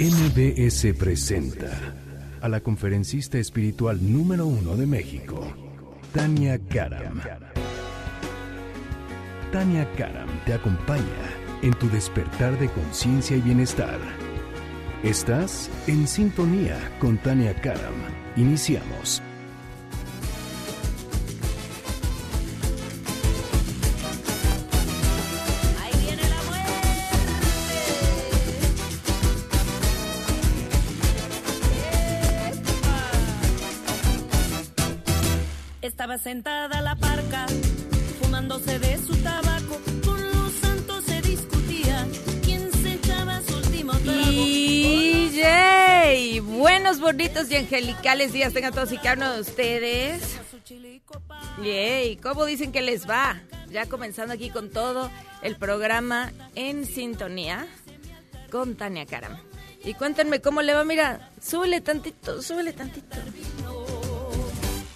MBS presenta a la conferencista espiritual número uno de México, Tania Karam. Tania Karam te acompaña en tu despertar de conciencia y bienestar. Estás en sintonía con Tania Karam. Iniciamos. Y angelicales días tengan todos y cada uno de ustedes. Yay, ¿cómo dicen que les va? Ya comenzando aquí con todo el programa en sintonía con Tania Karam. Y cuéntenme cómo le va, mira, súbele tantito, súbele tantito.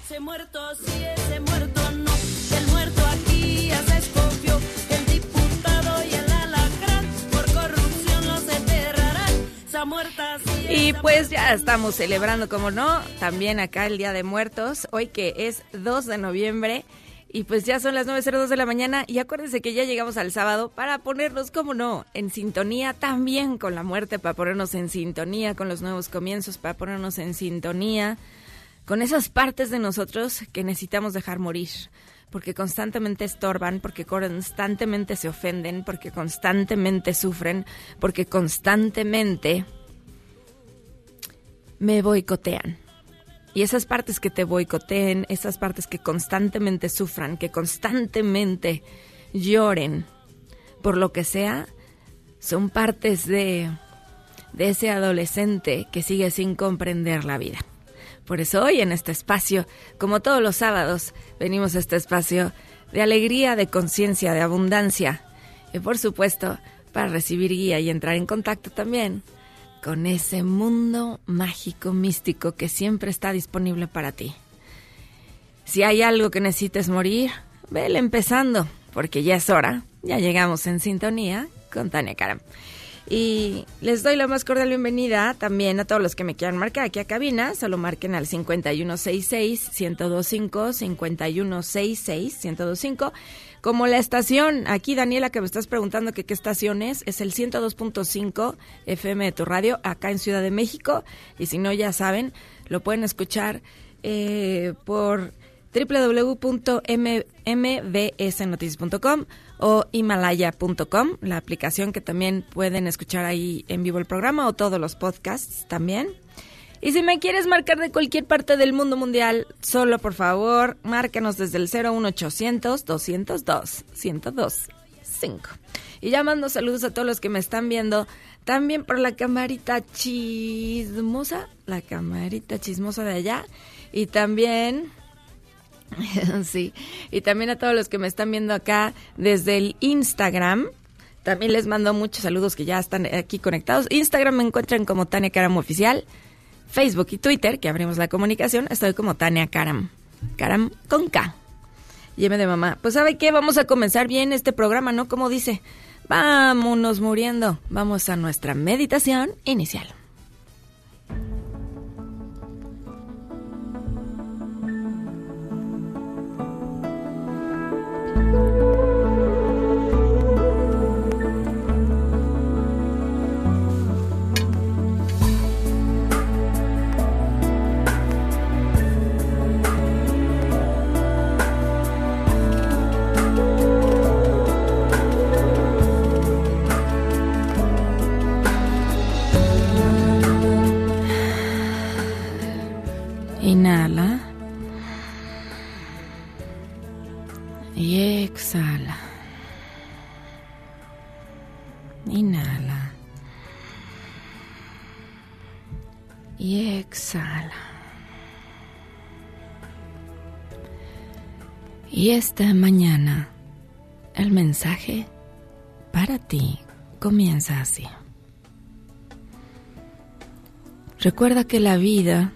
Se muerto sí, ese muerto no. El muerto aquí ya se. El diputado y el alacrán por corrupción los enterrarán. Esa muerta sí, Y pues ya estamos celebrando, como no, también acá el Día de Muertos, hoy que es 2 de noviembre. Y pues ya son las 9.02 de la mañana y acuérdense que ya llegamos al sábado para ponernos, como no, en sintonía también con la muerte, para ponernos en sintonía con los nuevos comienzos, para ponernos en sintonía con esas partes de nosotros que necesitamos dejar morir, porque constantemente estorban, porque constantemente se ofenden, porque constantemente sufren, porque constantemente me boicotean. Y esas partes que te boicoteen, esas partes que constantemente sufran, que constantemente lloren por lo que sea, son partes de, de ese adolescente que sigue sin comprender la vida. Por eso hoy en este espacio, como todos los sábados, venimos a este espacio de alegría, de conciencia, de abundancia. Y por supuesto, para recibir guía y entrar en contacto también con ese mundo mágico, místico que siempre está disponible para ti. Si hay algo que necesites morir, vele empezando, porque ya es hora, ya llegamos en sintonía con Tania Karam. Y les doy la más cordial bienvenida también a todos los que me quieran marcar aquí a cabina. Solo marquen al 5166-1025, 5166-1025. Como la estación, aquí Daniela que me estás preguntando que qué estación es, es el 102.5 FM de tu radio acá en Ciudad de México. Y si no, ya saben, lo pueden escuchar eh, por www.mbsnoticias.com o himalaya.com, la aplicación que también pueden escuchar ahí en vivo el programa o todos los podcasts también. Y si me quieres marcar de cualquier parte del mundo mundial, solo por favor, márcanos desde el 01800 202 1025. Y ya mando saludos a todos los que me están viendo, también por la camarita chismosa, la camarita chismosa de allá, y también sí, y también a todos los que me están viendo acá desde el Instagram. También les mando muchos saludos que ya están aquí conectados. Instagram me encuentran como Tania Karam Oficial. Facebook y Twitter, que abrimos la comunicación, estoy como Tania Karam. Karam con K. Lleme de mamá. Pues ¿sabe qué? Vamos a comenzar bien este programa, ¿no? Como dice, vámonos muriendo. Vamos a nuestra meditación inicial. Y esta mañana el mensaje para ti comienza así. Recuerda que la vida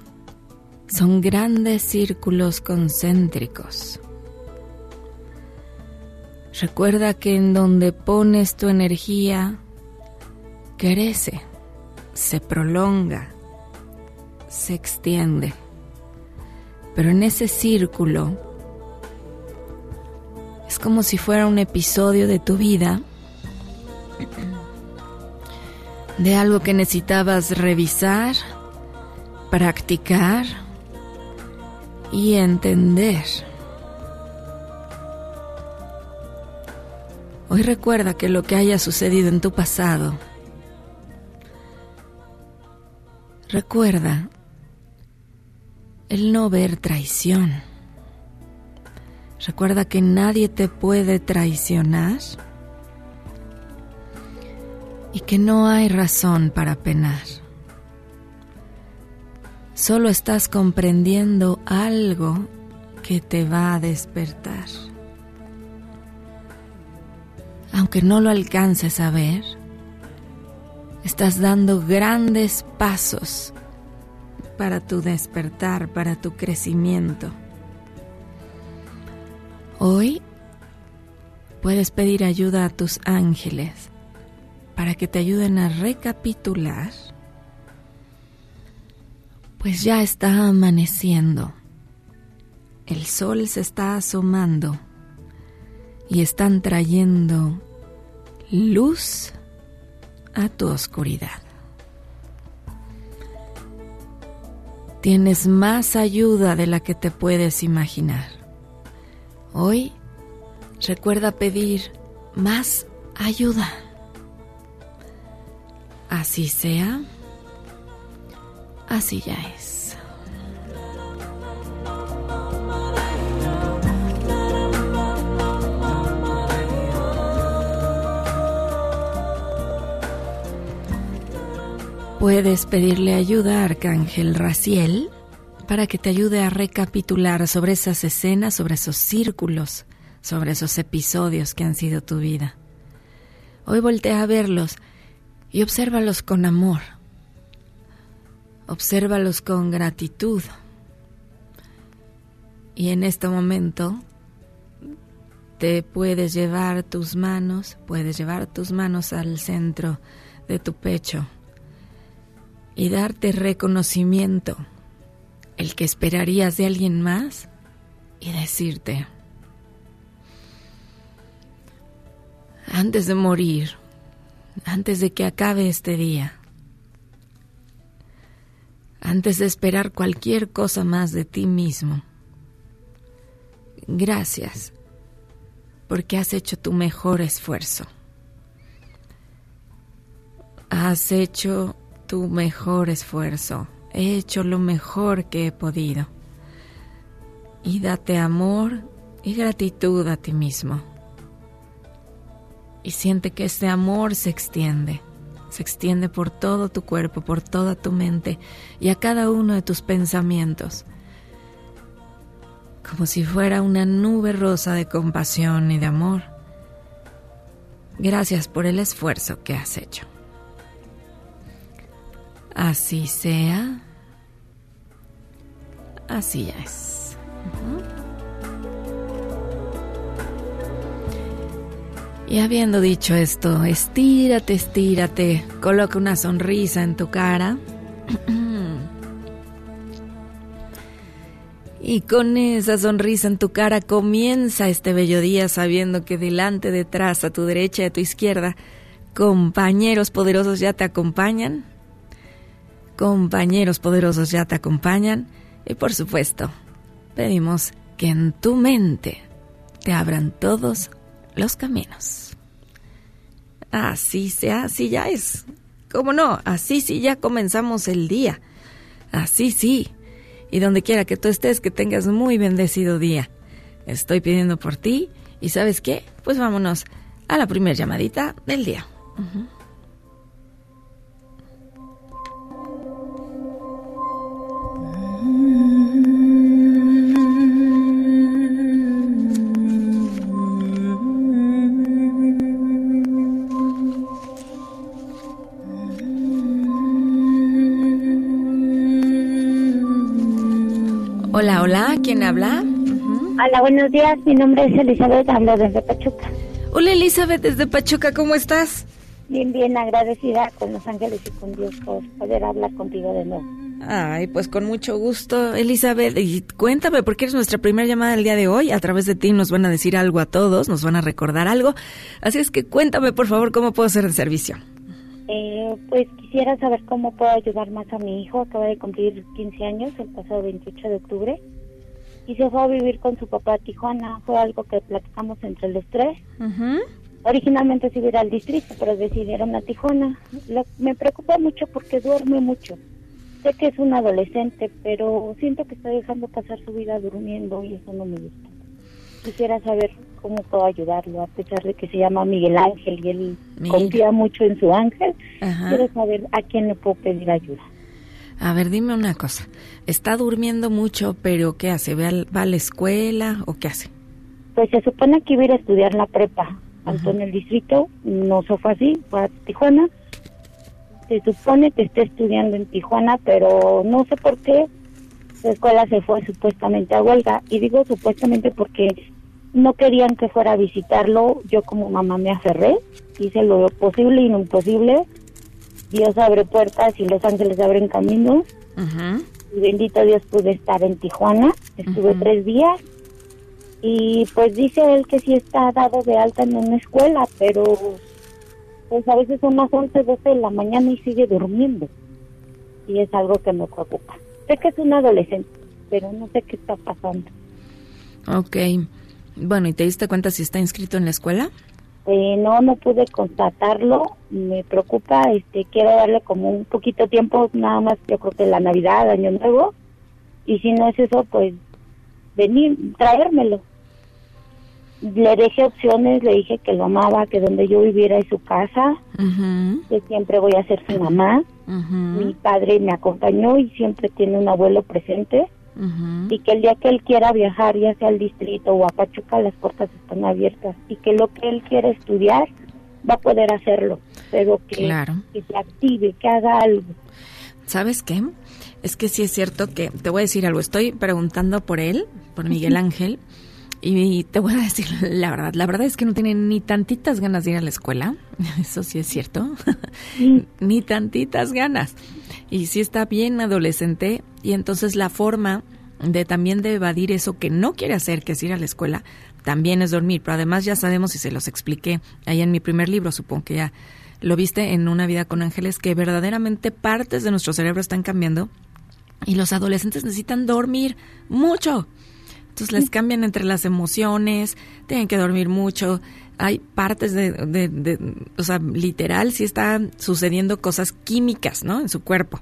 son grandes círculos concéntricos. Recuerda que en donde pones tu energía, crece, se prolonga, se extiende. Pero en ese círculo como si fuera un episodio de tu vida, de algo que necesitabas revisar, practicar y entender. Hoy recuerda que lo que haya sucedido en tu pasado, recuerda el no ver traición. Recuerda que nadie te puede traicionar y que no hay razón para penar. Solo estás comprendiendo algo que te va a despertar aunque no lo alcances a ver, estás dando grandes pasos para tu despertar, para tu crecimiento. Hoy puedes pedir ayuda a tus ángeles para que te ayuden a recapitular, pues ya está amaneciendo, el sol se está asomando y están trayendo luz a tu oscuridad. Tienes más ayuda de la que te puedes imaginar. Hoy recuerda pedir más ayuda. Así sea, así ya es. Puedes pedirle ayuda a Arcángel Raciel para que te ayude a recapitular sobre esas escenas, sobre esos círculos, sobre esos episodios que han sido tu vida. Hoy voltea a verlos y obsérvalos con amor. Obsérvalos con gratitud. Y en este momento te puedes llevar tus manos, puedes llevar tus manos al centro de tu pecho y darte reconocimiento, el que esperarías de alguien más, y decirte, antes de morir, antes de que acabe este día, antes de esperar cualquier cosa más de ti mismo, gracias porque has hecho tu mejor esfuerzo. Has hecho tu mejor esfuerzo. He hecho lo mejor que he podido. Y date amor y gratitud a ti mismo. Y siente que ese amor se extiende. Se extiende por todo tu cuerpo, por toda tu mente y a cada uno de tus pensamientos. Como si fuera una nube rosa de compasión y de amor. Gracias por el esfuerzo que has hecho. Así sea, así es. Y habiendo dicho esto, estírate, estírate, coloca una sonrisa en tu cara. Y con esa sonrisa en tu cara comienza este bello día sabiendo que delante, detrás, a tu derecha y a tu izquierda, compañeros poderosos ya te acompañan compañeros poderosos ya te acompañan y por supuesto, pedimos que en tu mente te abran todos los caminos. Así sea, así ya es. ¿Cómo no? Así sí ya comenzamos el día. Así sí. Y donde quiera que tú estés, que tengas muy bendecido día. Estoy pidiendo por ti y ¿sabes qué? Pues vámonos a la primera llamadita del día. Hola, hola, ¿quién habla? Hola, buenos días. Mi nombre es Elizabeth, hablo desde Pachuca. Hola Elizabeth, desde Pachuca, ¿cómo estás? Bien, bien agradecida con los ángeles y con Dios por poder hablar contigo de nuevo. Ay, pues con mucho gusto, Elizabeth. Y cuéntame, porque eres nuestra primera llamada del día de hoy. A través de ti nos van a decir algo a todos, nos van a recordar algo. Así es que cuéntame, por favor, cómo puedo ser de servicio. Eh, pues quisiera saber cómo puedo ayudar más a mi hijo. Acaba de cumplir 15 años el pasado 28 de octubre y se fue a vivir con su papá a Tijuana. Fue algo que platicamos entre los tres. Originalmente se iba a ir al distrito, pero decidieron a Tijuana. Lo- me preocupa mucho porque duerme mucho. Sé que es un adolescente, pero siento que está dejando pasar su vida durmiendo y eso no me gusta. Quisiera saber cómo puedo ayudarlo, a pesar de que se llama Miguel Ángel y él Mira. confía mucho en su ángel. Ajá. Quiero saber a quién le puedo pedir ayuda. A ver, dime una cosa. Está durmiendo mucho, pero ¿qué hace? ¿Va, al- va a la escuela o qué hace? Pues se supone que iba a ir a estudiar la prepa, tanto en el distrito, no se fue así, fue a Tijuana. Se supone que está estudiando en Tijuana, pero no sé por qué la escuela se fue supuestamente a huelga. Y digo supuestamente porque no querían que fuera a visitarlo. Yo como mamá me aferré, hice lo posible y lo imposible. Dios abre puertas y los ángeles abren caminos. Ujú. Y bendito Dios pude estar en Tijuana. Estuve tres días. Y pues dice él que sí está dado de alta en una escuela, pero pues a veces son las 11, 12 de la mañana y sigue durmiendo. Y es algo que me preocupa. Sé que es un adolescente, pero no sé qué está pasando. Ok. Bueno, ¿y te diste cuenta si está inscrito en la escuela? Eh, no, no pude constatarlo. Me preocupa. Este, quiero darle como un poquito de tiempo, nada más. Yo creo que la Navidad, Año Nuevo. Y si no es eso, pues venir, traérmelo. Le dejé opciones, le dije que lo amaba, que donde yo viviera es su casa, que siempre voy a ser su mamá. Mi padre me acompañó y siempre tiene un abuelo presente. y que el día que él quiera viajar, ya sea al distrito o a Pachuca, las puertas están abiertas y que lo que él quiera estudiar va a poder hacerlo, pero que, Claro. que se active, que haga algo. ¿Sabes qué? Es que sí es cierto que te voy a decir algo. Estoy preguntando por él, por Miguel Ángel, y te voy a decir la verdad. La verdad es que no tiene ni tantitas ganas de ir a la escuela. Eso sí es cierto. ni tantitas ganas. Y sí está bien adolescente, y entonces la forma de también de evadir eso que no quiere hacer, que es ir a la escuela, también es dormir. Pero además ya sabemos, y se los expliqué ahí en mi primer libro, supongo que ya lo viste en Una vida con ángeles, que verdaderamente partes de nuestro cerebro están cambiando y los adolescentes necesitan dormir mucho. Entonces les cambian entre las emociones, tienen que dormir mucho. Hay partes de, de, de- o sea, literal, sí están sucediendo cosas químicas, ¿no? En su cuerpo.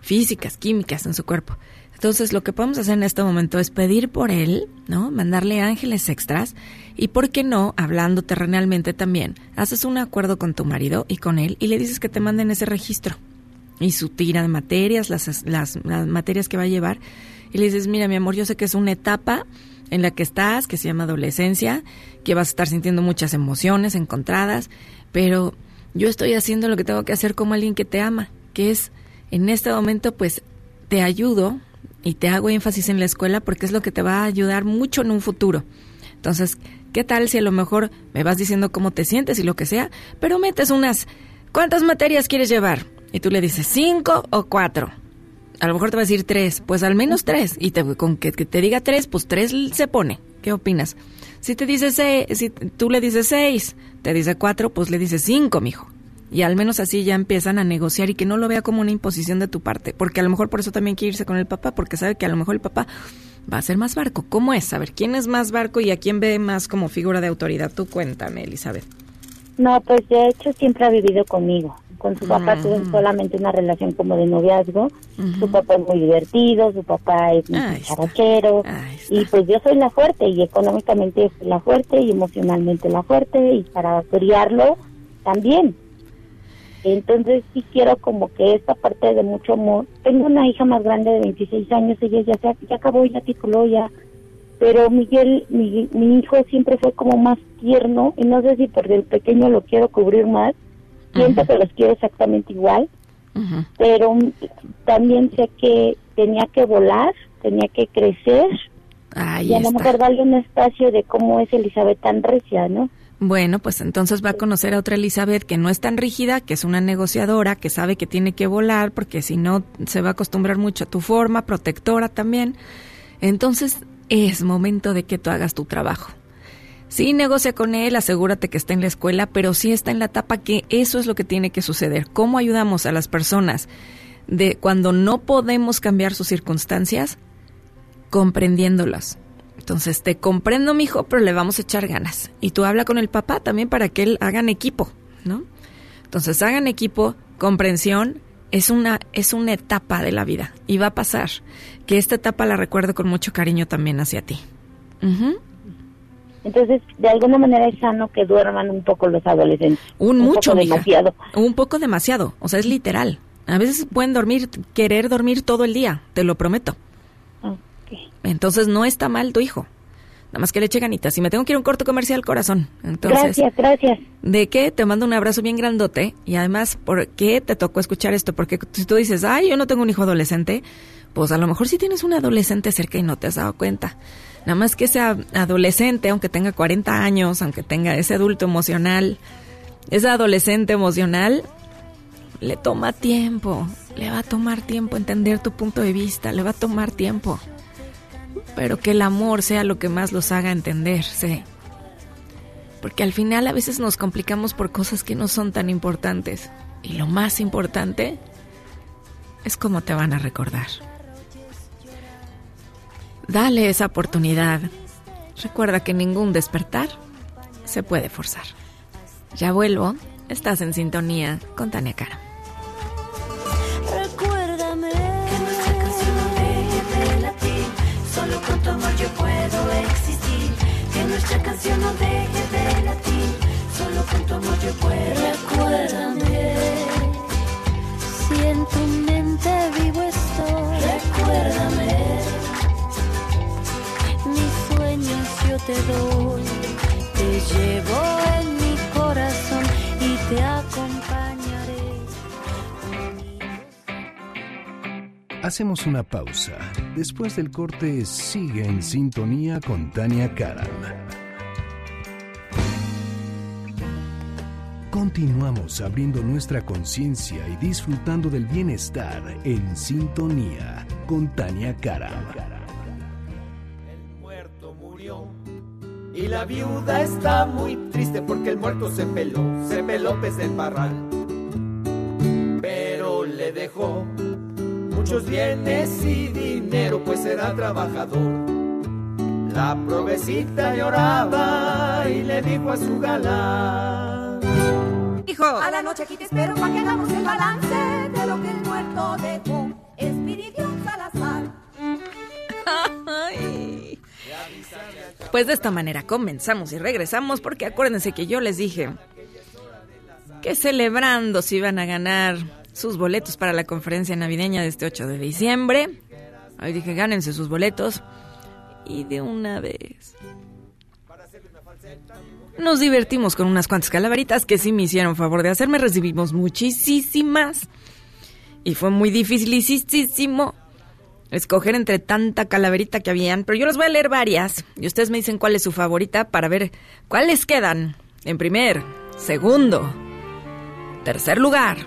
Físicas, químicas en su cuerpo. Entonces lo que podemos hacer en este momento es pedir por él, ¿no? Mandarle ángeles extras y, ¿por qué no? Hablando terrenalmente también, haces un acuerdo con tu marido y con él y le dices que te manden ese registro y su tira de materias, las, las, las materias que va a llevar. Y le dices, mira, mi amor, yo sé que es una etapa en la que estás, que se llama adolescencia, que vas a estar sintiendo muchas emociones encontradas, pero yo estoy haciendo lo que tengo que hacer como alguien que te ama, que es, en este momento, pues, te ayudo y te hago énfasis en la escuela porque es lo que te va a ayudar mucho en un futuro. Entonces, ¿qué tal si a lo mejor me vas diciendo cómo te sientes y lo que sea, pero metes unas, ¿cuántas materias quieres llevar? Y tú le dices, ¿cinco o cuatro? A lo mejor te va a decir tres, pues al menos tres. Y te, con que, que te diga tres, pues tres se pone. ¿Qué opinas? Si te dice seis, si tú le dices seis, te dice cuatro, pues le dices cinco, mijo. Y al menos así ya empiezan a negociar y que no lo vea como una imposición de tu parte. Porque a lo mejor por eso también quiere irse con el papá, porque sabe que a lo mejor el papá va a ser más barco. ¿Cómo es? A ver, ¿quién es más barco y a quién ve más como figura de autoridad? Tú cuéntame, Elizabeth. No, pues de hecho siempre ha vivido conmigo. Con su papá tuve solamente una relación como de noviazgo. Su papá es muy divertido, su papá es muy charachero. Y pues yo soy la fuerte y económicamente soy la fuerte y emocionalmente la fuerte y para criarlo también. Entonces sí quiero como que esta parte de mucho amor. Tengo una hija más grande de 26 años, ella ya, se, ya acabó, ya tituló, ya. Pero Miguel, mi, mi hijo siempre fue como más tierno y no sé si por el pequeño lo quiero cubrir más. Siento que los quiero exactamente igual, pero también sé que tenía que volar, tenía que crecer Ahí y a lo mejor darle un espacio de cómo es Elizabeth tan recia, ¿no? Bueno, pues entonces va a conocer a otra Elizabeth que no es tan rígida, que es una negociadora, que sabe que tiene que volar, porque si no se va a acostumbrar mucho a tu forma, protectora también. Entonces es momento de que tú hagas tu trabajo. Sí, negocia con él, asegúrate que está en la escuela, pero sí está en la etapa que eso es lo que tiene que suceder. ¿Cómo ayudamos a las personas de cuando no podemos cambiar sus circunstancias? Comprendiéndolas entonces, te comprendo, mijo, pero le vamos a echar ganas. Y tú habla con el papá también para que él hagan equipo, ¿no? Entonces, hagan equipo, comprensión, es una, es una etapa de la vida y va a pasar. Que esta etapa la recuerdo con mucho cariño también hacia ti. Entonces, de alguna manera es sano que duerman un poco los adolescentes. Un, mucho, poco demasiado. Un poco demasiado, o sea, es literal. A veces pueden dormir, querer dormir todo el día, te lo prometo. Entonces no está mal tu hijo. Nada más que le eche ganitas. Si me tengo que ir a un corto comercial, corazón. Entonces, gracias, gracias. ¿De qué? Te mando un abrazo bien grandote. Y además, ¿por qué te tocó escuchar esto? Porque si tú dices, ay, yo no tengo un hijo adolescente, pues a lo mejor sí tienes un adolescente cerca y no te has dado cuenta. Nada más que sea adolescente, aunque tenga 40 años, aunque tenga ese adulto emocional, ese adolescente emocional, le toma tiempo. Le va a tomar tiempo entender tu punto de vista. Le va a tomar tiempo pero que el amor sea lo que más los haga entenderse. Porque al final a veces nos complicamos por cosas que no son tan importantes. Y lo más importante es cómo te van a recordar. Dale esa oportunidad. Recuerda que ningún despertar se puede forzar. Ya vuelvo. Estás en sintonía con Tania Cara. Nuestra canción no deje de latir. Solo con tu amor yo. Recuérdame. Si en tu mente vivo estoy. Recuérdame. Mis sueños yo te doy. Te llevo en mi corazón y te acompañaré. Hacemos una pausa. Después del corte, sigue en sintonía con Tania Karam. Continuamos abriendo nuestra conciencia y disfrutando del bienestar en sintonía con Tania Cara. El muerto murió y la viuda está muy triste porque el muerto se peló, se peló pez del parral. Pero le dejó muchos bienes y dinero, pues era trabajador. La provecita lloraba y le dijo a su galán a la noche aquí te espero para que hagamos el balance de lo que el muerto dejó. Espiridión Salazar. Pues de esta manera comenzamos y regresamos porque acuérdense que yo les dije que celebrando si iban a ganar sus boletos para la conferencia navideña de este 8 de diciembre. Hoy dije, gánense sus boletos. Y de una vez nos divertimos con unas cuantas calaveritas que sí me hicieron favor de hacerme. Recibimos muchísimas. Y fue muy dificilísimo escoger entre tanta calaverita que habían. Pero yo les voy a leer varias. Y ustedes me dicen cuál es su favorita para ver cuáles quedan. En primer, segundo, tercer lugar.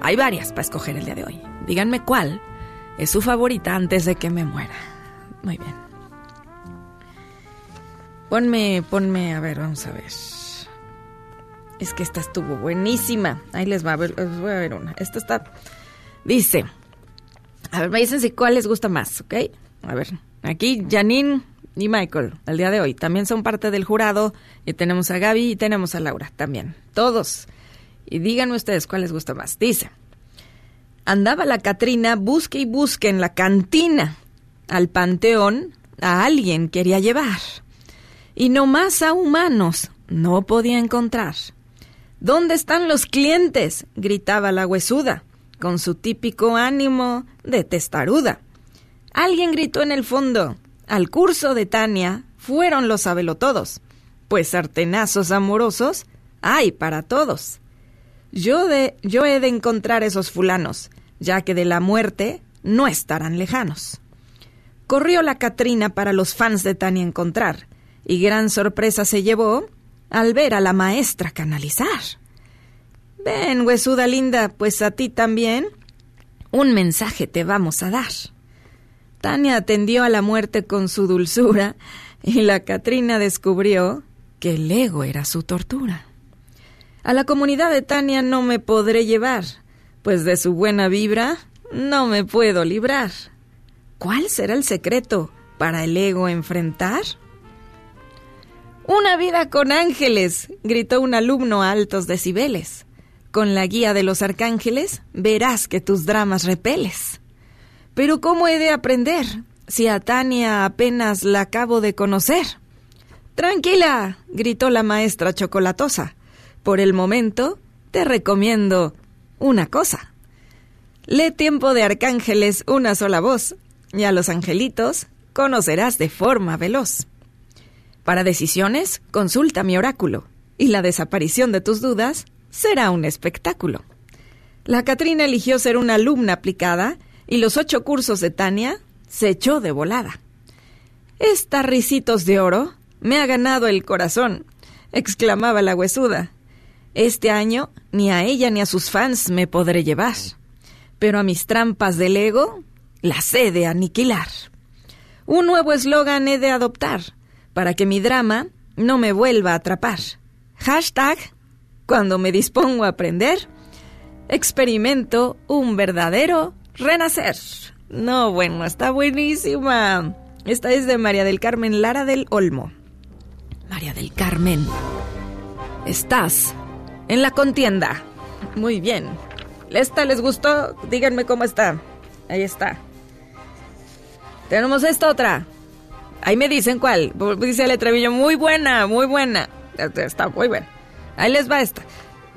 Hay varias para escoger el día de hoy. Díganme cuál es su favorita antes de que me muera. Muy bien. Ponme, ponme, a ver, vamos a ver. Es que esta estuvo buenísima. Ahí les va a ver, les voy a ver una. Esta está, dice, a ver, me dicen si cuál les gusta más, ¿ok? A ver, aquí Janine y Michael, el día de hoy, también son parte del jurado. Y tenemos a Gaby y tenemos a Laura también. Todos. Y díganme ustedes cuál les gusta más. Dice, andaba la Catrina, busque y busque en la cantina. Al panteón a alguien quería llevar y no más a humanos no podía encontrar. ¿Dónde están los clientes? gritaba la huesuda, con su típico ánimo de testaruda. Alguien gritó en el fondo. Al curso de Tania fueron los sabelotodos, pues sartenazos amorosos hay para todos. Yo, de, yo he de encontrar esos fulanos, ya que de la muerte no estarán lejanos. Corrió la Catrina para los fans de Tania encontrar, y gran sorpresa se llevó al ver a la maestra canalizar. Ven, huesuda linda, pues a ti también un mensaje te vamos a dar. Tania atendió a la muerte con su dulzura y la Catrina descubrió que el ego era su tortura. A la comunidad de Tania no me podré llevar, pues de su buena vibra no me puedo librar. ¿Cuál será el secreto para el ego enfrentar? Una vida con ángeles, gritó un alumno a altos decibeles. Con la guía de los arcángeles verás que tus dramas repeles. Pero ¿cómo he de aprender si a Tania apenas la acabo de conocer? Tranquila, gritó la maestra chocolatosa. Por el momento, te recomiendo una cosa. Lee tiempo de arcángeles una sola voz, y a los angelitos conocerás de forma veloz. Para decisiones, consulta mi oráculo, y la desaparición de tus dudas será un espectáculo. La Catrina eligió ser una alumna aplicada, y los ocho cursos de Tania se echó de volada. Esta risitos de oro me ha ganado el corazón, exclamaba la huesuda. Este año ni a ella ni a sus fans me podré llevar, pero a mis trampas del ego las he de aniquilar. Un nuevo eslogan he de adoptar para que mi drama no me vuelva a atrapar. Hashtag, cuando me dispongo a aprender, experimento un verdadero renacer. No, bueno, está buenísima. Esta es de María del Carmen Lara del Olmo. María del Carmen, estás en la contienda. Muy bien. ¿Esta les gustó? Díganme cómo está. Ahí está. Tenemos esta otra. Ahí me dicen cuál. Dice Ale Trevillo, muy buena, muy buena. Está muy buena. Ahí les va esta.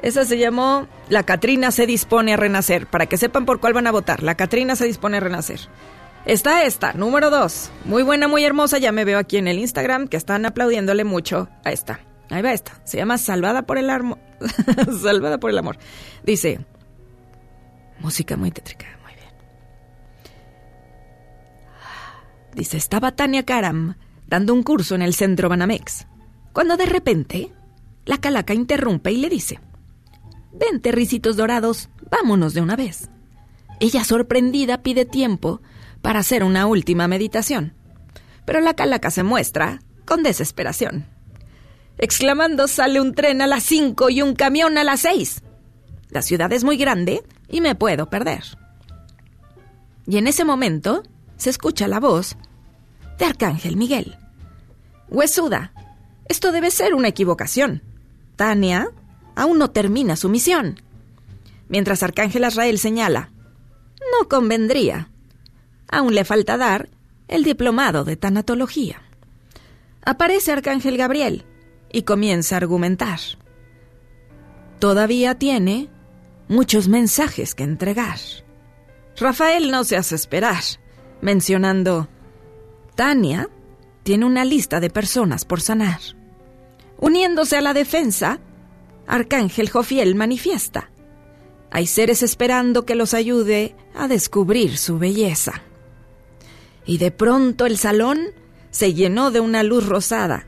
Esa se llamó La Catrina se dispone a renacer. Para que sepan por cuál van a votar. La Catrina se dispone a renacer. Está esta, número dos. Muy buena, muy hermosa. Ya me veo aquí en el Instagram que están aplaudiéndole mucho a esta. Ahí va esta. Se llama Salvada por el amor. Salvada por el amor. Dice. Música muy tétrica. Dice, estaba Tania Karam dando un curso en el centro Banamex. Cuando de repente, la calaca interrumpe y le dice. Vente, risitos dorados, vámonos de una vez. Ella sorprendida pide tiempo para hacer una última meditación. Pero la calaca se muestra con desesperación. Exclamando sale un tren a las cinco y un camión a las seis. La ciudad es muy grande y me puedo perder. Y en ese momento se escucha la voz de Arcángel Miguel. Huesuda, esto debe ser una equivocación. Tania aún no termina su misión. Mientras Arcángel Azrael señala, no convendría. Aún le falta dar el diplomado de tanatología. Aparece Arcángel Gabriel y comienza a argumentar. Todavía tiene muchos mensajes que entregar. Rafael no se hace esperar, mencionando, Tania tiene una lista de personas por sanar. Uniéndose a la defensa, Arcángel Jofiel manifiesta, hay seres esperando que los ayude a descubrir su belleza. Y de pronto el salón se llenó de una luz rosada.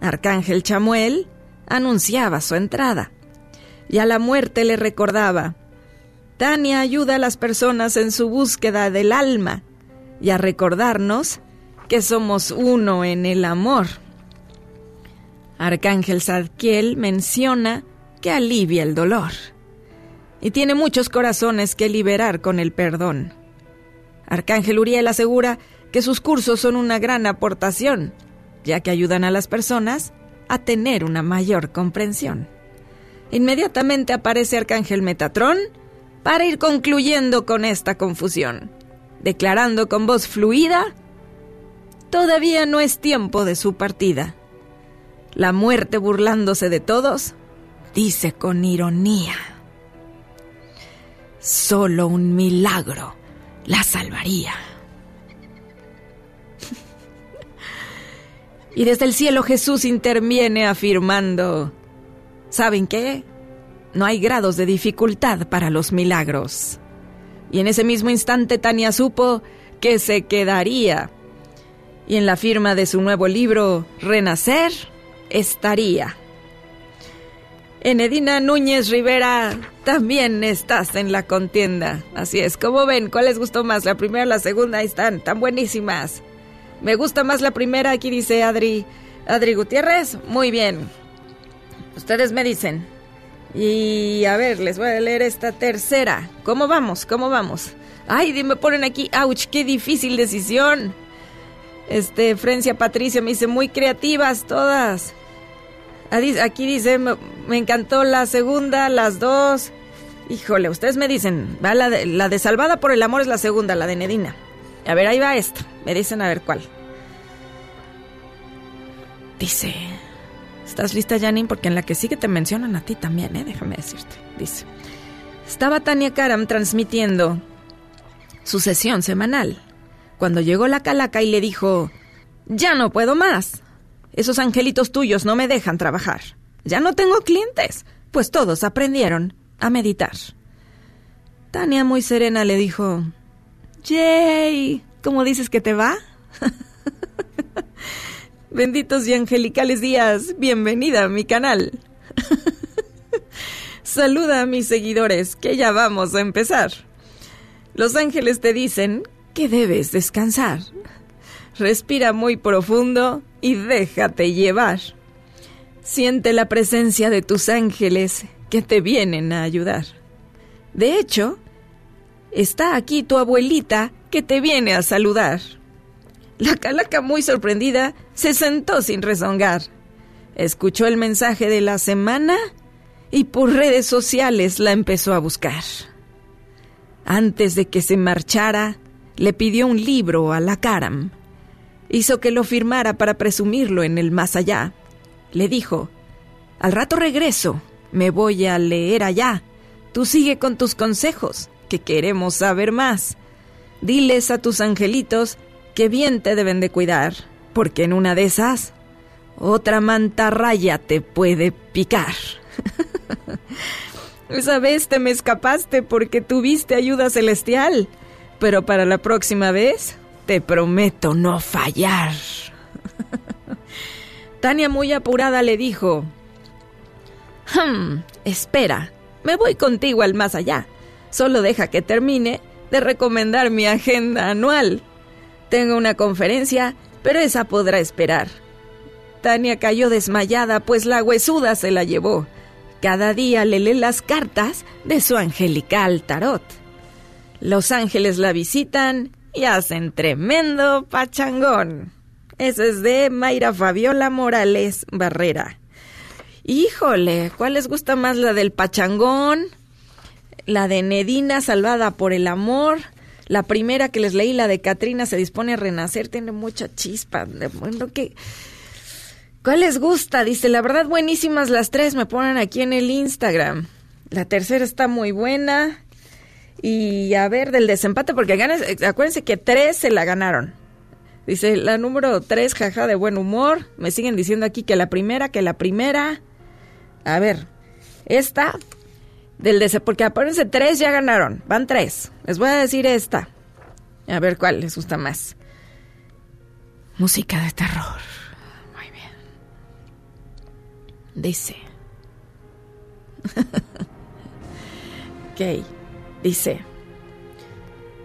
Arcángel Chamuel anunciaba su entrada y a la muerte le recordaba, Tania ayuda a las personas en su búsqueda del alma y a recordarnos que somos uno en el amor. Arcángel Zadkiel menciona que alivia el dolor y tiene muchos corazones que liberar con el perdón. Arcángel Uriel asegura que sus cursos son una gran aportación, ya que ayudan a las personas a tener una mayor comprensión. Inmediatamente aparece Arcángel Metatrón para ir concluyendo con esta confusión, declarando con voz fluida, todavía no es tiempo de su partida. La muerte burlándose de todos, dice con ironía, solo un milagro la salvaría. y desde el cielo Jesús interviene afirmando, ¿saben qué? No hay grados de dificultad para los milagros. Y en ese mismo instante Tania supo que se quedaría. Y en la firma de su nuevo libro, Renacer, estaría. Enedina Núñez Rivera, también estás en la contienda. Así es, ¿cómo ven? ¿Cuál les gustó más? La primera o la segunda, ahí están, tan buenísimas. Me gusta más la primera, aquí dice Adri, Adri Gutiérrez. Muy bien. Ustedes me dicen. Y a ver, les voy a leer esta tercera. ¿Cómo vamos? ¿Cómo vamos? Ay, me ponen aquí, ouch, qué difícil decisión. Este, Frencia Patricia me dice, muy creativas todas. Aquí dice, me encantó la segunda, las dos. Híjole, ustedes me dicen, va la de, la de Salvada por el Amor es la segunda, la de Nedina. A ver, ahí va esta. Me dicen a ver cuál. Dice, ¿estás lista, Janine? Porque en la que sigue te mencionan a ti también, ¿eh? Déjame decirte. Dice, estaba Tania Karam transmitiendo su sesión semanal cuando llegó la calaca y le dijo, ya no puedo más. Esos angelitos tuyos no me dejan trabajar. Ya no tengo clientes, pues todos aprendieron a meditar. Tania muy serena le dijo, Yay, ¿cómo dices que te va? Benditos y angelicales días, bienvenida a mi canal. Saluda a mis seguidores, que ya vamos a empezar. Los ángeles te dicen que debes descansar. Respira muy profundo y déjate llevar. Siente la presencia de tus ángeles que te vienen a ayudar. De hecho, está aquí tu abuelita que te viene a saludar. La calaca, muy sorprendida, se sentó sin rezongar. Escuchó el mensaje de la semana y por redes sociales la empezó a buscar. Antes de que se marchara, le pidió un libro a la Karam hizo que lo firmara para presumirlo en el más allá. Le dijo, al rato regreso, me voy a leer allá. Tú sigue con tus consejos, que queremos saber más. Diles a tus angelitos que bien te deben de cuidar, porque en una de esas, otra mantarraya te puede picar. Esa vez te me escapaste porque tuviste ayuda celestial, pero para la próxima vez te prometo no fallar. Tania muy apurada le dijo, hmm, espera, me voy contigo al más allá. Solo deja que termine de recomendar mi agenda anual. Tengo una conferencia, pero esa podrá esperar. Tania cayó desmayada, pues la huesuda se la llevó. Cada día le lee las cartas de su angelical tarot. Los ángeles la visitan y hacen tremendo pachangón. Ese es de Mayra Fabiola Morales Barrera. Híjole, ¿cuál les gusta más? ¿La del pachangón? ¿La de Nedina salvada por el amor? La primera que les leí, la de Katrina se dispone a renacer, tiene mucha chispa. Bueno, que... ¿Cuál les gusta? Dice, la verdad buenísimas las tres, me ponen aquí en el Instagram. La tercera está muy buena. Y a ver, del desempate, porque eh, acuérdense que tres se la ganaron. Dice, la número tres, jaja, de buen humor. Me siguen diciendo aquí que la primera, que la primera. A ver, esta, del desempate, porque acuérdense, tres ya ganaron. Van tres. Les voy a decir esta. A ver cuál les gusta más. Música de terror. Muy bien. Dice. ok. Dice,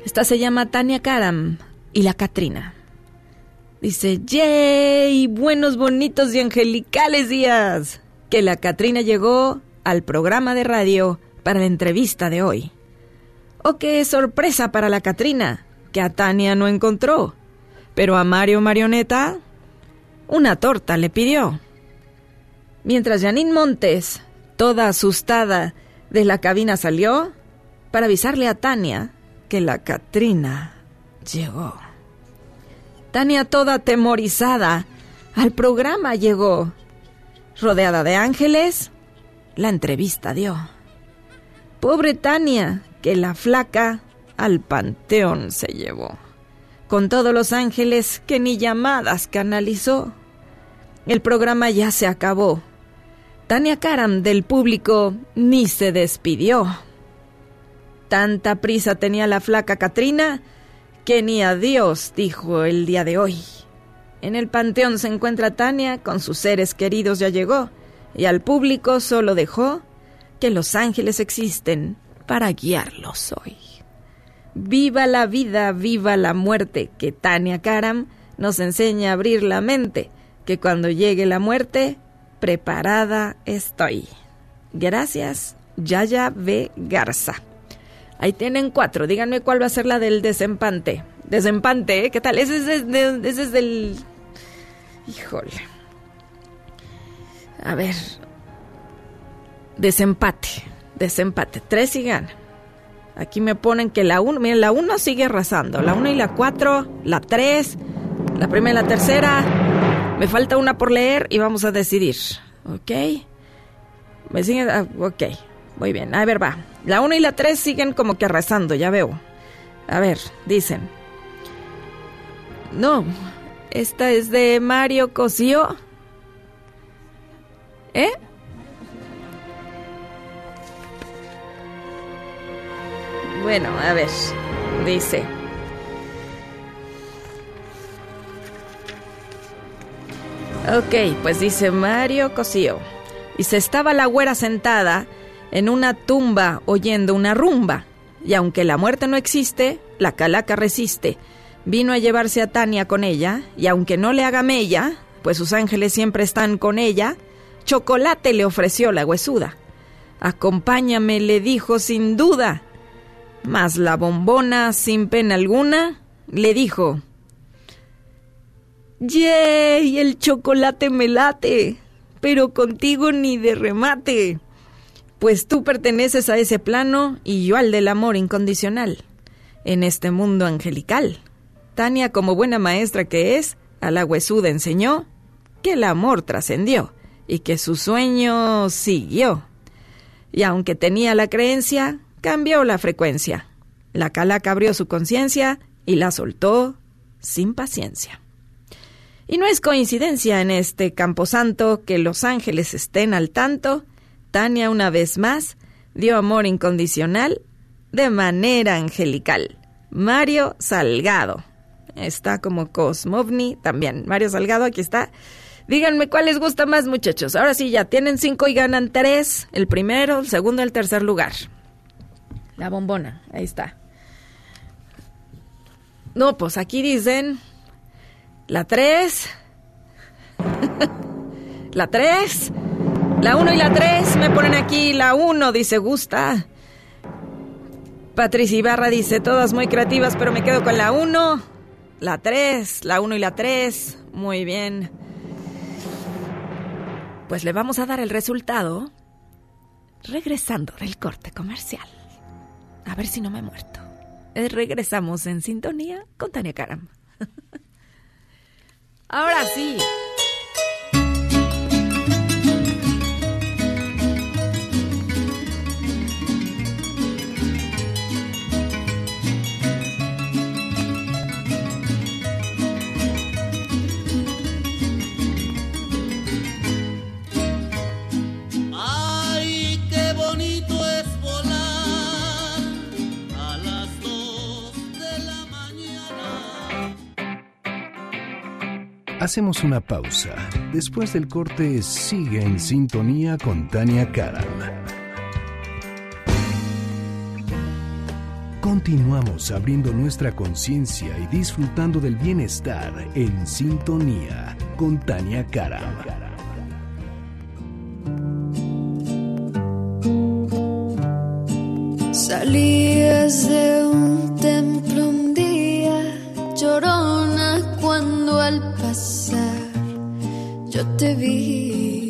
esta se llama Tania Karam y la Katrina. Dice, ¡yay! Buenos, bonitos y angelicales días. Que la Katrina llegó al programa de radio para la entrevista de hoy. Oh, qué sorpresa para la Katrina, que a Tania no encontró. Pero a Mario Marioneta, una torta le pidió. Mientras Janine Montes, toda asustada, de la cabina salió, para avisarle a Tania que la Katrina llegó. Tania toda atemorizada al programa llegó. Rodeada de ángeles, la entrevista dio. Pobre Tania, que la flaca al panteón se llevó. Con todos los ángeles que ni llamadas canalizó. El programa ya se acabó. Tania Karam del público ni se despidió. Tanta prisa tenía la flaca Katrina que ni a Dios dijo el día de hoy. En el panteón se encuentra Tania, con sus seres queridos ya llegó, y al público solo dejó que los ángeles existen para guiarlos hoy. Viva la vida, viva la muerte, que Tania Karam nos enseña a abrir la mente, que cuando llegue la muerte, preparada estoy. Gracias, Yaya B. Garza. Ahí tienen cuatro. Díganme cuál va a ser la del desempante. Desempante, ¿eh? ¿qué tal? Ese es, ese es del... Híjole. A ver. Desempate. Desempate. Tres y gana. Aquí me ponen que la 1, miren, la 1 sigue arrasando. La 1 y la 4, la 3, la primera y la tercera. Me falta una por leer y vamos a decidir. ¿Ok? Me siguen. Ah, ok. Muy bien. A ver, va. La 1 y la 3 siguen como que arrasando, ya veo. A ver, dicen. No. Esta es de Mario Cosío. ¿Eh? Bueno, a ver, dice. Ok, pues dice Mario Cosío. Y se estaba la güera sentada en una tumba oyendo una rumba. Y aunque la muerte no existe, la calaca resiste. Vino a llevarse a Tania con ella, y aunque no le haga mella, pues sus ángeles siempre están con ella, chocolate le ofreció la huesuda. Acompáñame, le dijo sin duda. Mas la bombona, sin pena alguna, le dijo, ¡Yey! El chocolate me late, pero contigo ni de remate, pues tú perteneces a ese plano y yo al del amor incondicional, en este mundo angelical. Tania, como buena maestra que es, a la huesuda enseñó que el amor trascendió y que su sueño siguió. Y aunque tenía la creencia, cambió la frecuencia. La calaca abrió su conciencia y la soltó sin paciencia. Y no es coincidencia en este camposanto que los ángeles estén al tanto. Tania una vez más dio amor incondicional de manera angelical. Mario Salgado. Está como Cosmovni también. Mario Salgado, aquí está. Díganme cuál les gusta más, muchachos. Ahora sí, ya tienen cinco y ganan tres. El primero, el segundo, el tercer lugar. La bombona, ahí está. No, pues aquí dicen la 3, la 3, la 1 y la 3 me ponen aquí, la 1 dice gusta. Patricia Ibarra dice todas muy creativas, pero me quedo con la 1, la 3, la 1 y la 3. Muy bien. Pues le vamos a dar el resultado regresando del corte comercial. A ver si no me he muerto. Eh, regresamos en sintonía con Tania Karam. Ahora sí. Hacemos una pausa. Después del corte, sigue en sintonía con Tania Karam. Continuamos abriendo nuestra conciencia y disfrutando del bienestar en sintonía con Tania Karam. Salías de un templo un día, llorona yo te vi.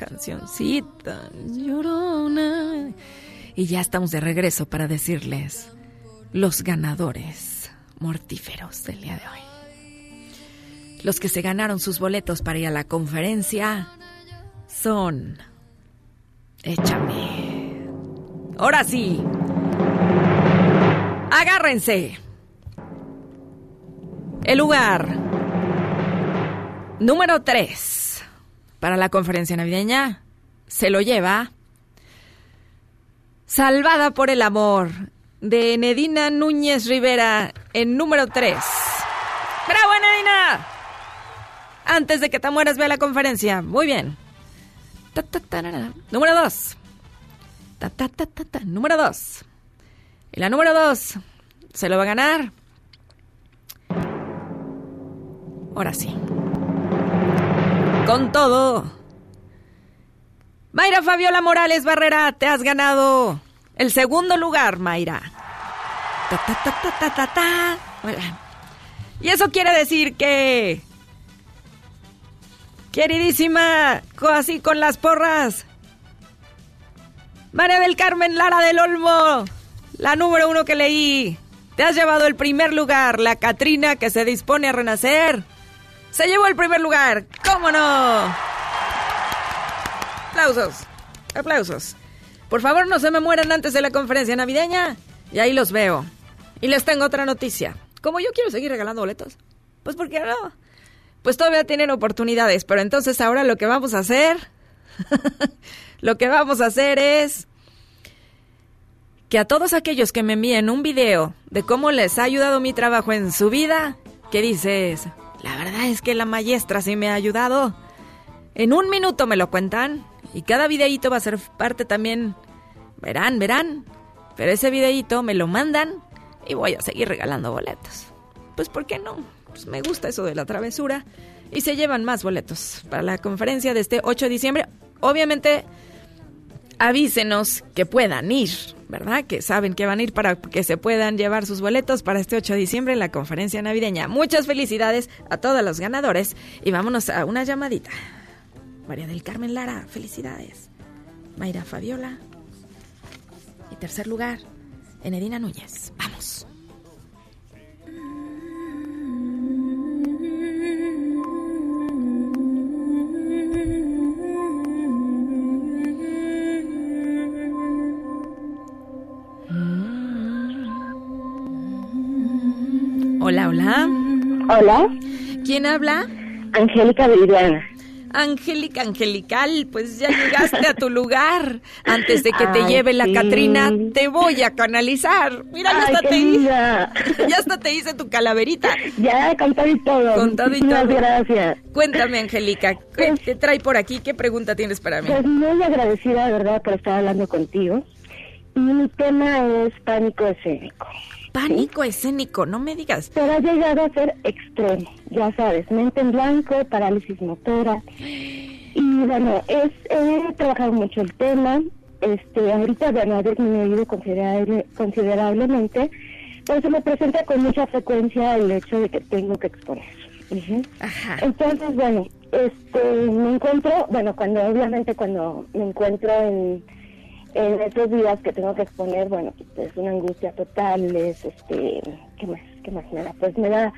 Cancioncita, llorona. Y ya estamos de regreso para decirles los ganadores mortíferos del día de hoy. Los que se ganaron sus boletos para ir a la conferencia son... Échame. Ahora sí. Agárrense. El lugar número 3 para la conferencia navideña se lo lleva Salvada por el amor de Nedina Núñez Rivera en número 3. ¡Bravo, Nedina! Antes de que te mueras, ve a la conferencia. Muy bien. Número 2. Ta, ta, ta, ta, ta. Número 2. Y la número 2 se lo va a ganar. Ahora sí. Con todo. Mayra Fabiola Morales Barrera, te has ganado el segundo lugar, Mayra. Ta, ta, ta. Y eso quiere decir que... Queridísima, así con las porras. María del Carmen Lara del Olmo, la número uno que leí. Te has llevado el primer lugar, la Catrina que se dispone a renacer. Se llevó el primer lugar, ¿cómo no? Aplausos, aplausos. Por favor, no se me mueran antes de la conferencia navideña. Y ahí los veo. Y les tengo otra noticia. Como yo quiero seguir regalando boletos, pues ¿por qué no? Pues todavía tienen oportunidades, pero entonces ahora lo que vamos a hacer, lo que vamos a hacer es que a todos aquellos que me envíen un video de cómo les ha ayudado mi trabajo en su vida, que dices, la verdad es que la maestra sí me ha ayudado. En un minuto me lo cuentan y cada videíto va a ser parte también, verán, verán, pero ese videíto me lo mandan y voy a seguir regalando boletos. Pues ¿por qué no? Pues me gusta eso de la travesura y se llevan más boletos para la conferencia de este 8 de diciembre. Obviamente avísenos que puedan ir, ¿verdad? Que saben que van a ir para que se puedan llevar sus boletos para este 8 de diciembre en la conferencia navideña. Muchas felicidades a todos los ganadores y vámonos a una llamadita. María del Carmen Lara, felicidades. Mayra Fabiola. Y tercer lugar, Enedina Núñez. Vamos. Hola, ¿Quién habla? Angélica Viridiana. Angélica Angelical, pues ya llegaste a tu lugar. Antes de que te lleve la sí. Catrina, te voy a canalizar. Mira, ya Ay, hasta te hice, ya hasta te hice tu calaverita. Ya, con todo y todo. Con todo y todo. gracias. Cuéntame, Angélica, ¿qué Pues- te trae por aquí? ¿Qué pregunta tienes para mí? Pues muy agradecida, de verdad, por estar hablando contigo. Y mi tema es pánico escénico. Pánico escénico, no me digas. Pero ha llegado a ser extremo, ya sabes, mente en blanco, parálisis motora. Y bueno, es, he trabajado mucho el tema. Este, ahorita, bueno, ha disminuido considerable, considerablemente, pero se me presenta con mucha frecuencia el hecho de que tengo que exponer. Ujú. Ajá. Entonces, bueno, este, me encuentro, bueno, cuando obviamente cuando me encuentro en, en esos días que tengo que exponer, bueno, pues es una angustia total, es este, ¿qué más? ¿Qué más me da? Pues me da,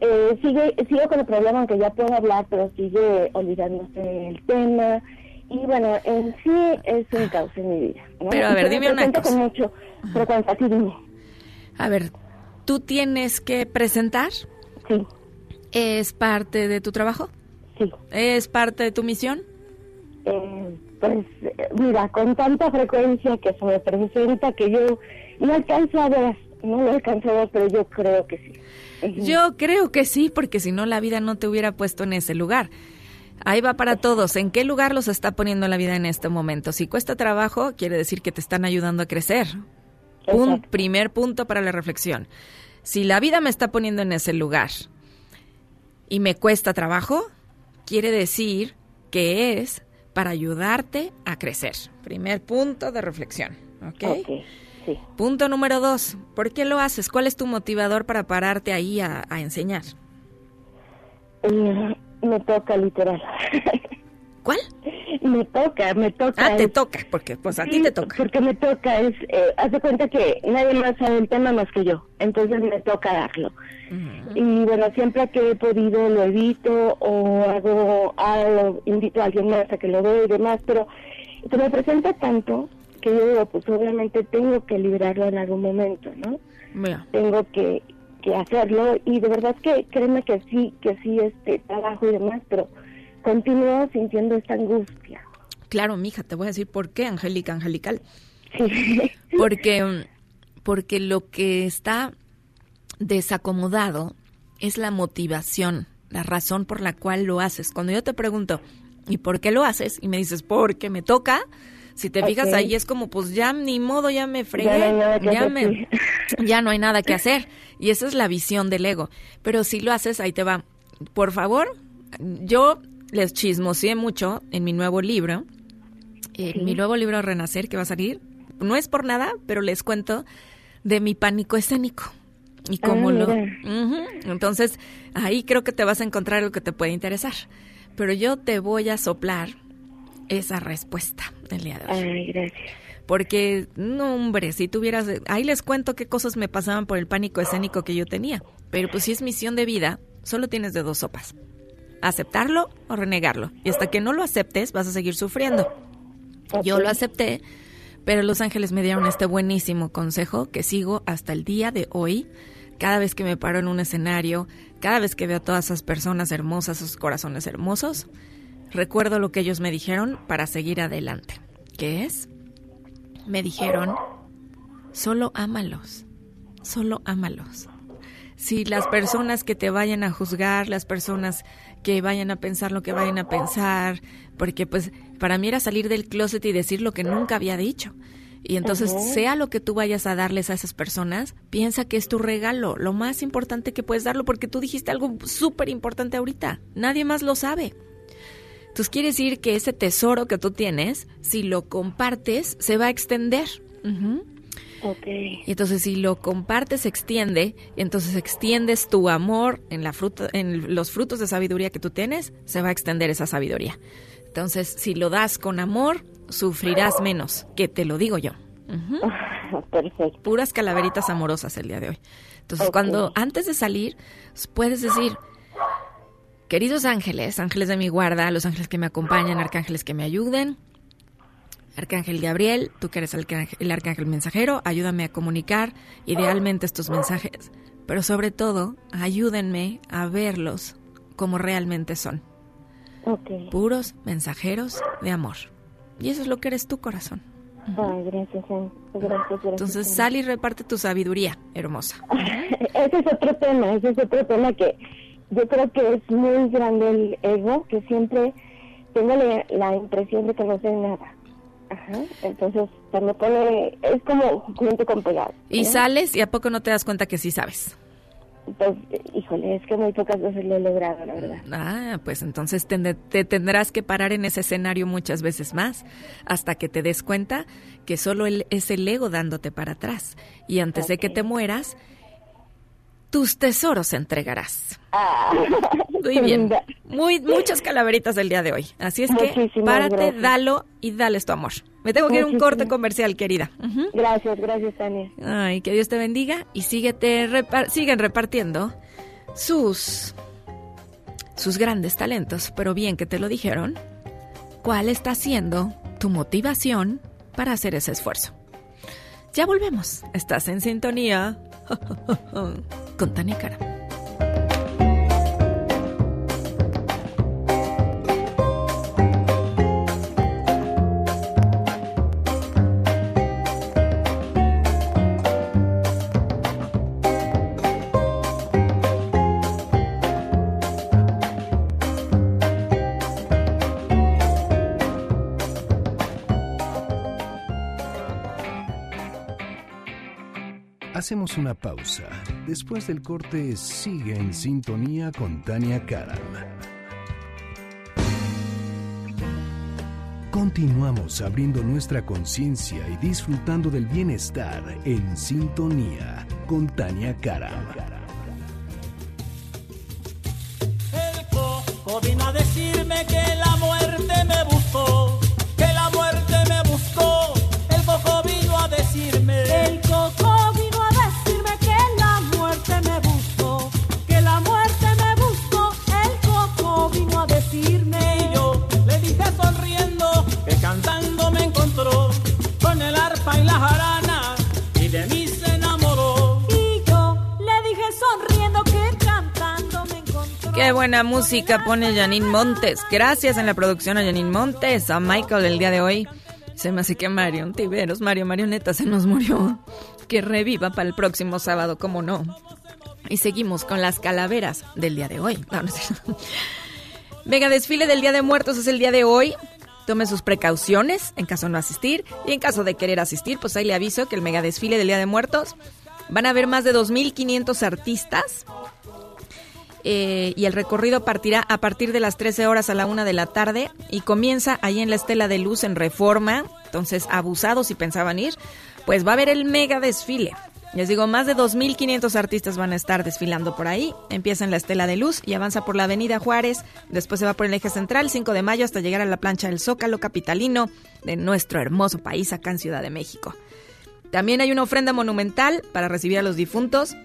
eh, sigue, sigo con el problema, aunque ya puedo hablar, pero sigue olvidándose el tema. Y bueno, en sí es un caos en mi vida. ¿no? Pero, a Y ver, dime una cosa. con mucho frecuencia, sí, dime. A ver, ¿tú tienes que presentar? Sí, ¿Es parte de tu trabajo? sí. ¿Es parte de tu misión? Eh, pues mira, con tanta frecuencia que se me presenta que yo no alcanzo a ver, no lo alcanzo a ver, pero yo creo que sí. Yo creo que sí, porque si no la vida no te hubiera puesto en ese lugar. Ahí va para todos. ¿En qué lugar los está poniendo la vida en este momento? Si cuesta trabajo, quiere decir que te están ayudando a crecer. Exacto. primer punto para la reflexión. Si la vida me está poniendo en ese lugar y me cuesta trabajo, quiere decir que es para ayudarte a crecer. Primer punto de reflexión. ¿Ok? Ok, sí. Punto número dos. ¿Por qué lo haces? ¿Cuál es tu motivador para pararte ahí a, a enseñar? Eh, me toca literal. ¿Cuál? Me toca, me toca. Ah, te es- toca, porque pues a ti te toca. Porque me toca, es, eh, haz de cuenta que nadie más sabe el tema más que yo, entonces me toca darlo. Y bueno, siempre que he podido lo evito o hago algo, invito a alguien más a que lo vea y demás, pero se me presenta tanto que yo digo, pues obviamente tengo que liberarlo en algún momento, ¿no? Mira, Tengo que, que hacerlo y de verdad que créeme que sí, que sí, este trabajo y demás, pero continúo sintiendo esta angustia. claro, mija, te voy a decir por qué, Angélica Angelical. Sí. Porque, porque lo que está desacomodado es la motivación, la razón por la cual lo haces. Cuando yo te pregunto, ¿y por qué lo haces? Y me dices, porque me toca. Si te fijas ahí es como, pues ya ni modo, ya me fregué, Ya no hay ya, me- ya no hay nada que hacer. Y esa es la visión del ego. Pero si lo haces, ahí te va. Por favor, yo les chismoseé mucho en mi nuevo libro, en mi nuevo libro Renacer que va a salir. No es por nada, pero les cuento de mi pánico escénico. Y cómo Ah, lo... mira. Ujú. Entonces, ahí creo que te vas a encontrar algo que te puede interesar. Pero yo te voy a soplar esa respuesta el día de hoy. Ay, gracias. Porque, no, hombre, si tuvieras... Ahí les cuento qué cosas me pasaban por el pánico escénico que yo tenía. Pero pues si es misión de vida, solo tienes de dos sopas. Aceptarlo o renegarlo. Y hasta que no lo aceptes, vas a seguir sufriendo. Yo lo acepté, pero los ángeles me dieron este buenísimo consejo que sigo hasta el día de hoy. Cada vez que me paro en un escenario, cada vez que veo a todas esas personas hermosas, esos corazones hermosos, recuerdo lo que ellos me dijeron para seguir adelante. ¿Qué es? Me dijeron, solo ámalos, solo ámalos. Si las personas que te vayan a juzgar, las personas que vayan a pensar lo que vayan a pensar, porque pues para mí era salir del closet y decir lo que nunca había dicho. Y entonces, sea lo que tú vayas a darles a esas personas, piensa que es tu regalo, lo más importante que puedes darlo, porque tú dijiste algo súper importante ahorita. Nadie más lo sabe. Entonces quiere decir que ese tesoro que tú tienes, si lo compartes, se va a extender. Y entonces si lo compartes, se extiende, y entonces extiendes tu amor en, la fruta, en los frutos de sabiduría que tú tienes, se va a extender esa sabiduría. Entonces, si lo das con amor, sufrirás menos, que te lo digo yo. Perfecto. Puras calaveritas amorosas el día de hoy. Entonces, cuando antes de salir, puedes decir, queridos ángeles, ángeles de mi guarda, los ángeles que me acompañan, arcángeles que me ayuden, Arcángel Gabriel, tú que eres el arcángel, el arcángel mensajero, ayúdame a comunicar idealmente estos mensajes, pero sobre todo, ayúdenme a verlos como realmente son, puros mensajeros de amor. Y eso es lo que eres tu corazón. Ay, gracias. Gracias, gracias. Entonces sal y reparte tu sabiduría, hermosa. Ese es otro tema, ese es otro tema que yo creo que es muy grande el ego, que siempre tengo la, la impresión de que no sé nada. Ajá. Entonces, se me pone, es como junto con pegado. Y sales y a poco no te das cuenta que sí sabes. Pues, híjole, es que muy pocas veces lo he logrado, la verdad. Ah, pues entonces te, te tendrás que parar en ese escenario muchas veces más hasta que te des cuenta que solo el- es el ego dándote para atrás. Y antes de que te mueras, tus tesoros entregarás. Ah, Muy bien. Muy, muchas calaveritas del día de hoy. Así es que párate, gracias. dalo y dales tu amor. Me tengo que ir a un corte comercial, querida. Gracias, gracias, Tania. Ay, que Dios te bendiga y síguete repar- siguen repartiendo sus sus grandes talentos, pero bien que te lo dijeron. ¿Cuál está siendo tu motivación para hacer ese esfuerzo? Ya volvemos. Estás en sintonía con Tania Cara. Hacemos una pausa. Después del corte, sigue en sintonía con Tania Karam. Continuamos abriendo nuestra conciencia y disfrutando del bienestar en sintonía con Tania Karam. El coco vino a decirme que la muerte me buscó. Buena música pone Janine Montes. Gracias en la producción a Janine Montes, a Michael el día de hoy. Se me hace que Mario Tiveros, Mario Marioneta se nos murió. Que reviva para el próximo sábado, como no. Y seguimos con las calaveras del día de hoy. No, desfile del Día de Muertos es el día de hoy. Tome sus precauciones en caso de no asistir. Y en caso de querer asistir, pues ahí le aviso que el mega desfile del Día de Muertos van a haber más de 2.500 artistas. Eh, y el recorrido partirá a partir de las 13 horas a la 1 de la tarde y comienza ahí en la Estela de Luz en Reforma. Entonces, abusados si pensaban ir, pues va a haber el mega desfile. Les digo, más de 2.500 artistas van a estar desfilando por ahí. Empieza en la Estela de Luz y avanza por la Avenida Juárez. Después se va por el eje central, 5 de mayo, hasta llegar a la plancha del Zócalo capitalino de nuestro hermoso país acá en Ciudad de México. También hay una ofrenda monumental para recibir a los difuntos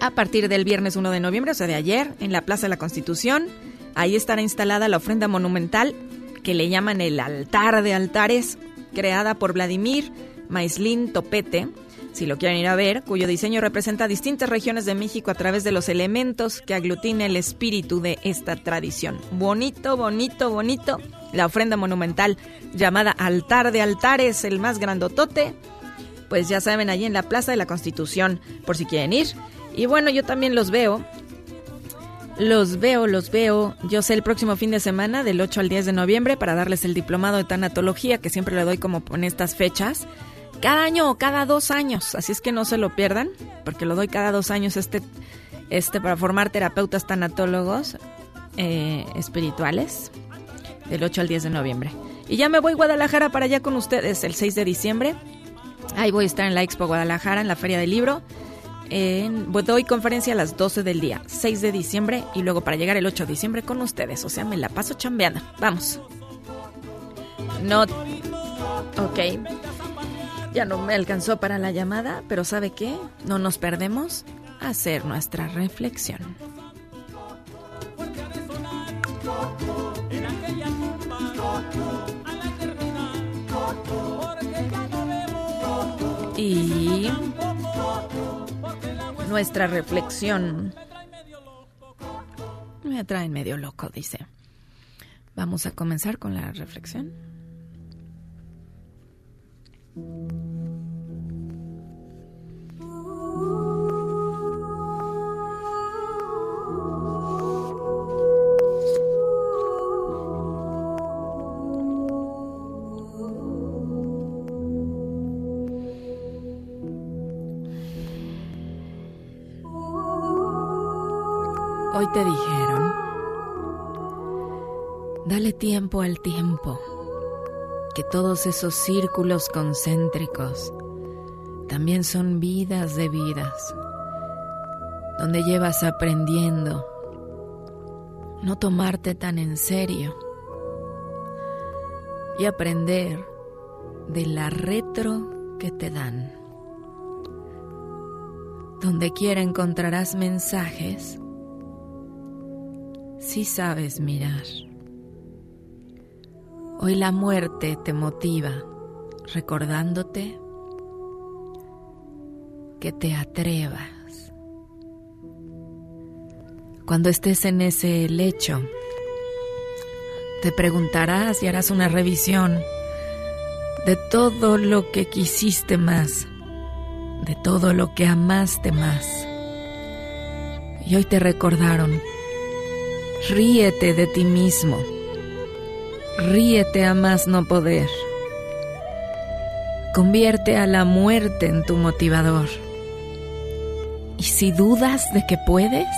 a partir del viernes 1 de noviembre, o sea, de ayer, en la Plaza de la Constitución. Ahí estará instalada la ofrenda monumental que le llaman el altar de altares, creada por Vladimir Maislin Topete, si lo quieren ir a ver, cuyo diseño representa distintas regiones de México a través de los elementos que aglutina el espíritu de esta tradición. Bonito, bonito, bonito. La ofrenda monumental llamada Altar de Altares, el más grandotote. Pues ya saben, allí en la Plaza de la Constitución, por si quieren ir. Y bueno, yo también los veo. Los veo, los veo. Yo sé el próximo fin de semana, del 8 al 10 de noviembre, para darles el diplomado de tanatología, que siempre le doy como en estas fechas cada año o cada dos años, así es que no se lo pierdan, porque lo doy cada dos años este, este para formar terapeutas tanatólogos eh, espirituales, del 8 al 10 de noviembre. Y ya me voy a Guadalajara para allá con ustedes el 6 de diciembre. Ahí voy a estar en la Expo Guadalajara, en la Feria del Libro. En, doy conferencia a las 12 del día, 6 de diciembre, y luego para llegar el 8 de diciembre con ustedes. O sea, me la paso chambeando. Vamos. No. Ok. Ya no me alcanzó para la llamada, pero ¿sabe qué? No nos perdemos hacer nuestra reflexión. Y nuestra reflexión me trae medio loco, dice. Vamos a comenzar con la reflexión. Te dijeron, dale tiempo al tiempo, que todos esos círculos concéntricos también son vidas de vidas, donde llevas aprendiendo no tomarte tan en serio y aprender de la retro que te dan. Donde quiera encontrarás mensajes si sabes mirar. Hoy la muerte te motiva recordándote que te atrevas. Cuando estés en ese lecho, te preguntarás y harás una revisión de todo lo que quisiste más, de todo lo que amaste más. Y hoy te recordaron Ríete de ti mismo. Ríete a más no poder. Convierte a la muerte en tu motivador. Y si dudas de que puedes,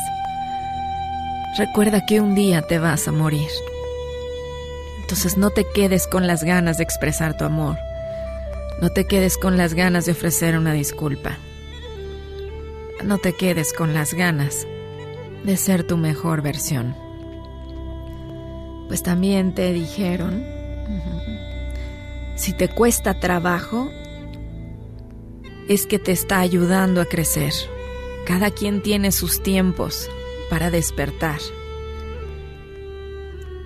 recuerda que un día te vas a morir. Entonces no te quedes con las ganas de expresar tu amor. No te quedes con las ganas de ofrecer una disculpa. No te quedes con las ganas de ser tu mejor versión pues también te dijeron, si te cuesta trabajo, es que te está ayudando a crecer. Cada quien tiene sus tiempos para despertar.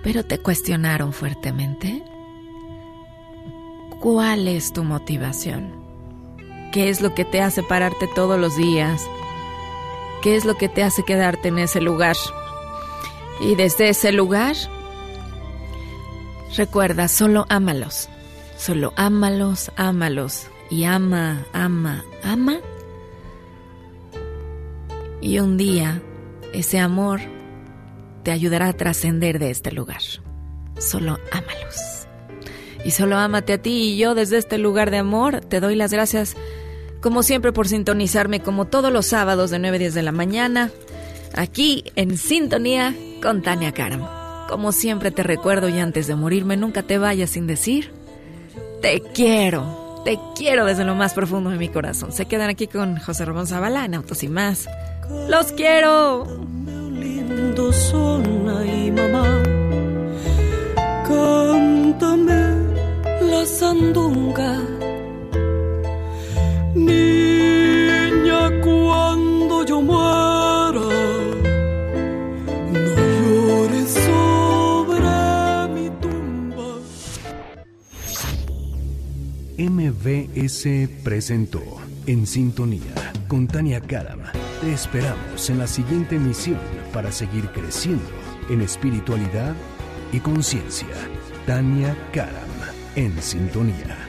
Pero te cuestionaron fuertemente. ¿Cuál es tu motivación? ¿Qué es lo que te hace pararte todos los días? ¿Qué es lo que te hace quedarte en ese lugar? Y desde ese lugar, recuerda, solo ámalos. Solo ámalos, ámalos. Y ama, ama, ama. Y un día, ese amor te ayudará a trascender de este lugar. Solo ámalos. Y solo ámate a ti y yo desde este lugar de amor te doy las gracias como siempre por sintonizarme como todos los sábados de 9 a 10 de la mañana, aquí en sintonía con Tania Karam. Como siempre te recuerdo y antes de morirme nunca te vayas sin decir, te quiero, te quiero desde lo más profundo de mi corazón. Se quedan aquí con José Ramón Zavala en Autos y más. ¡Los quiero! lindo son ay mamá cántame la sandunga niña cuando yo muera MBS presentó En Sintonía con Tania Karam. Te esperamos en la siguiente emisión para seguir creciendo en espiritualidad y conciencia. Tania Karam en Sintonía.